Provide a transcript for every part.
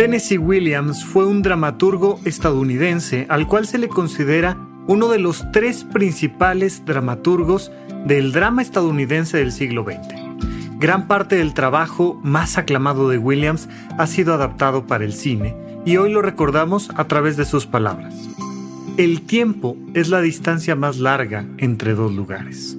Tennessee Williams fue un dramaturgo estadounidense al cual se le considera uno de los tres principales dramaturgos del drama estadounidense del siglo XX. Gran parte del trabajo más aclamado de Williams ha sido adaptado para el cine y hoy lo recordamos a través de sus palabras. El tiempo es la distancia más larga entre dos lugares.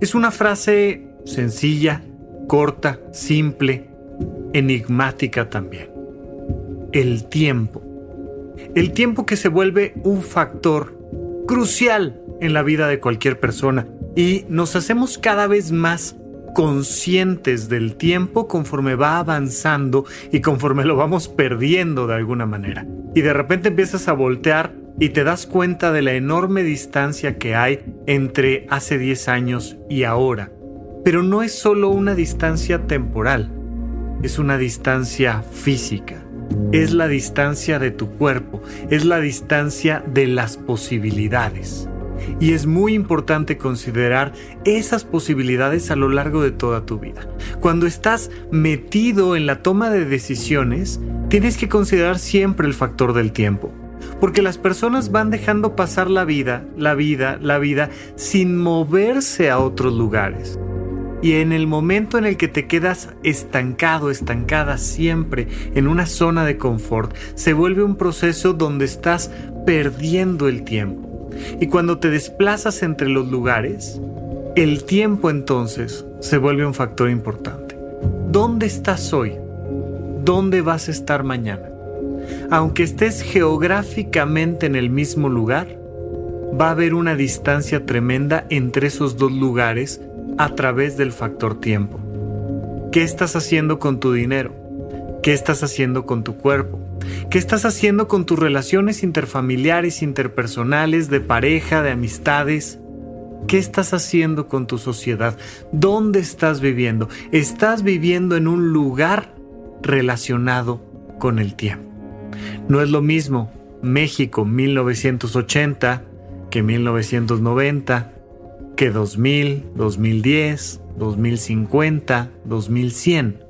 Es una frase sencilla, corta, simple, enigmática también. El tiempo. El tiempo que se vuelve un factor crucial en la vida de cualquier persona y nos hacemos cada vez más conscientes del tiempo conforme va avanzando y conforme lo vamos perdiendo de alguna manera. Y de repente empiezas a voltear y te das cuenta de la enorme distancia que hay entre hace 10 años y ahora. Pero no es solo una distancia temporal, es una distancia física, es la distancia de tu cuerpo, es la distancia de las posibilidades. Y es muy importante considerar esas posibilidades a lo largo de toda tu vida. Cuando estás metido en la toma de decisiones, tienes que considerar siempre el factor del tiempo. Porque las personas van dejando pasar la vida, la vida, la vida, sin moverse a otros lugares. Y en el momento en el que te quedas estancado, estancada siempre en una zona de confort, se vuelve un proceso donde estás perdiendo el tiempo. Y cuando te desplazas entre los lugares, el tiempo entonces se vuelve un factor importante. ¿Dónde estás hoy? ¿Dónde vas a estar mañana? Aunque estés geográficamente en el mismo lugar, va a haber una distancia tremenda entre esos dos lugares a través del factor tiempo. ¿Qué estás haciendo con tu dinero? ¿Qué estás haciendo con tu cuerpo? ¿Qué estás haciendo con tus relaciones interfamiliares, interpersonales, de pareja, de amistades? ¿Qué estás haciendo con tu sociedad? ¿Dónde estás viviendo? ¿Estás viviendo en un lugar relacionado con el tiempo? No es lo mismo México 1980 que 1990 que 2000, 2010, 2050, 2100.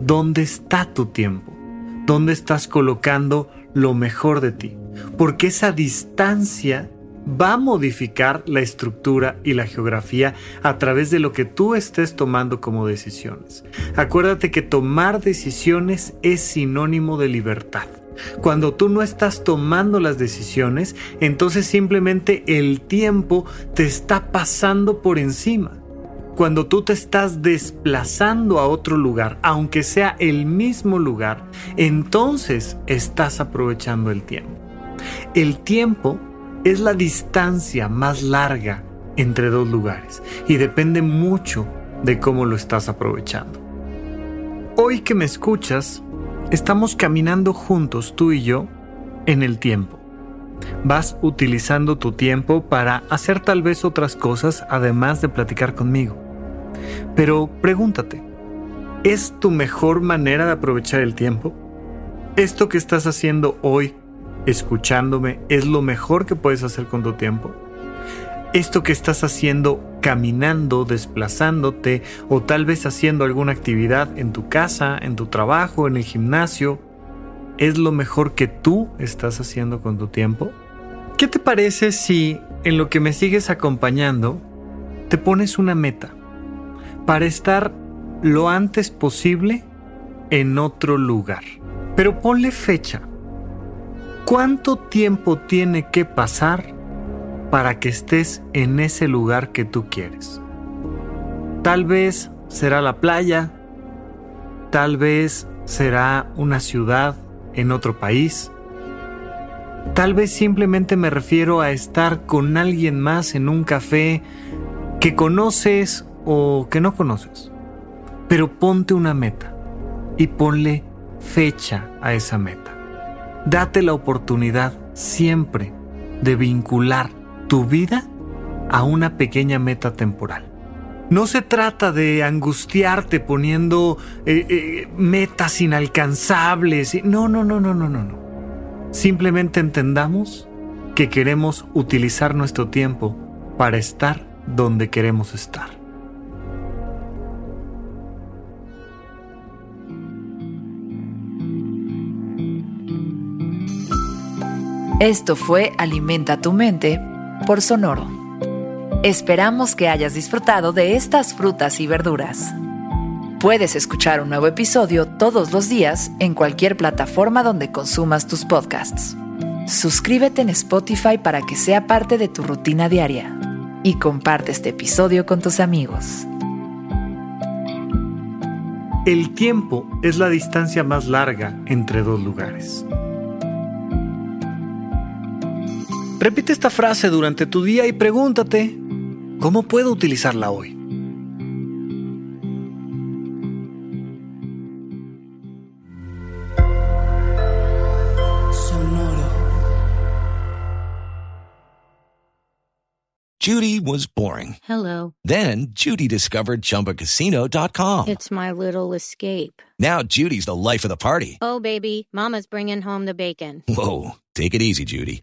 ¿Dónde está tu tiempo? ¿Dónde estás colocando lo mejor de ti? Porque esa distancia va a modificar la estructura y la geografía a través de lo que tú estés tomando como decisiones. Acuérdate que tomar decisiones es sinónimo de libertad. Cuando tú no estás tomando las decisiones, entonces simplemente el tiempo te está pasando por encima. Cuando tú te estás desplazando a otro lugar, aunque sea el mismo lugar, entonces estás aprovechando el tiempo. El tiempo es la distancia más larga entre dos lugares y depende mucho de cómo lo estás aprovechando. Hoy que me escuchas, Estamos caminando juntos, tú y yo, en el tiempo. Vas utilizando tu tiempo para hacer tal vez otras cosas además de platicar conmigo. Pero pregúntate, ¿es tu mejor manera de aprovechar el tiempo? ¿Esto que estás haciendo hoy escuchándome, es lo mejor que puedes hacer con tu tiempo? Esto que estás haciendo caminando, desplazándote o tal vez haciendo alguna actividad en tu casa, en tu trabajo, en el gimnasio, ¿es lo mejor que tú estás haciendo con tu tiempo? ¿Qué te parece si en lo que me sigues acompañando te pones una meta para estar lo antes posible en otro lugar? Pero ponle fecha. ¿Cuánto tiempo tiene que pasar para que estés en ese lugar que tú quieres? Tal vez será la playa, tal vez será una ciudad en otro país, Tal vez simplemente me refiero a estar con alguien más en un café que conoces o que no conoces. Pero ponte una meta y ponle fecha a esa meta. Date la oportunidad siempre de vincular tu vida a una pequeña meta temporal. No se trata de angustiarte poniendo eh, eh, metas inalcanzables. No, no, no, no, no, no, no. Simplemente entendamos que queremos utilizar nuestro tiempo para estar donde queremos estar. Esto fue Alimenta tu mente por Sonoro. Esperamos que hayas disfrutado de estas frutas y verduras. Puedes escuchar un nuevo episodio todos los días en cualquier plataforma donde consumas tus podcasts. Suscríbete en Spotify para que sea parte de tu rutina diaria y comparte este episodio con tus amigos. El tiempo es la distancia más larga entre dos lugares. Repite esta frase durante tu día y pregúntate, ¿cómo puedo utilizarla hoy? Judy was boring. Hello. Then Judy discovered ChumbaCasino.com. It's my little escape. Now Judy's the life of the party. Oh, baby, Mama's bringing home the bacon. Whoa, take it easy, Judy.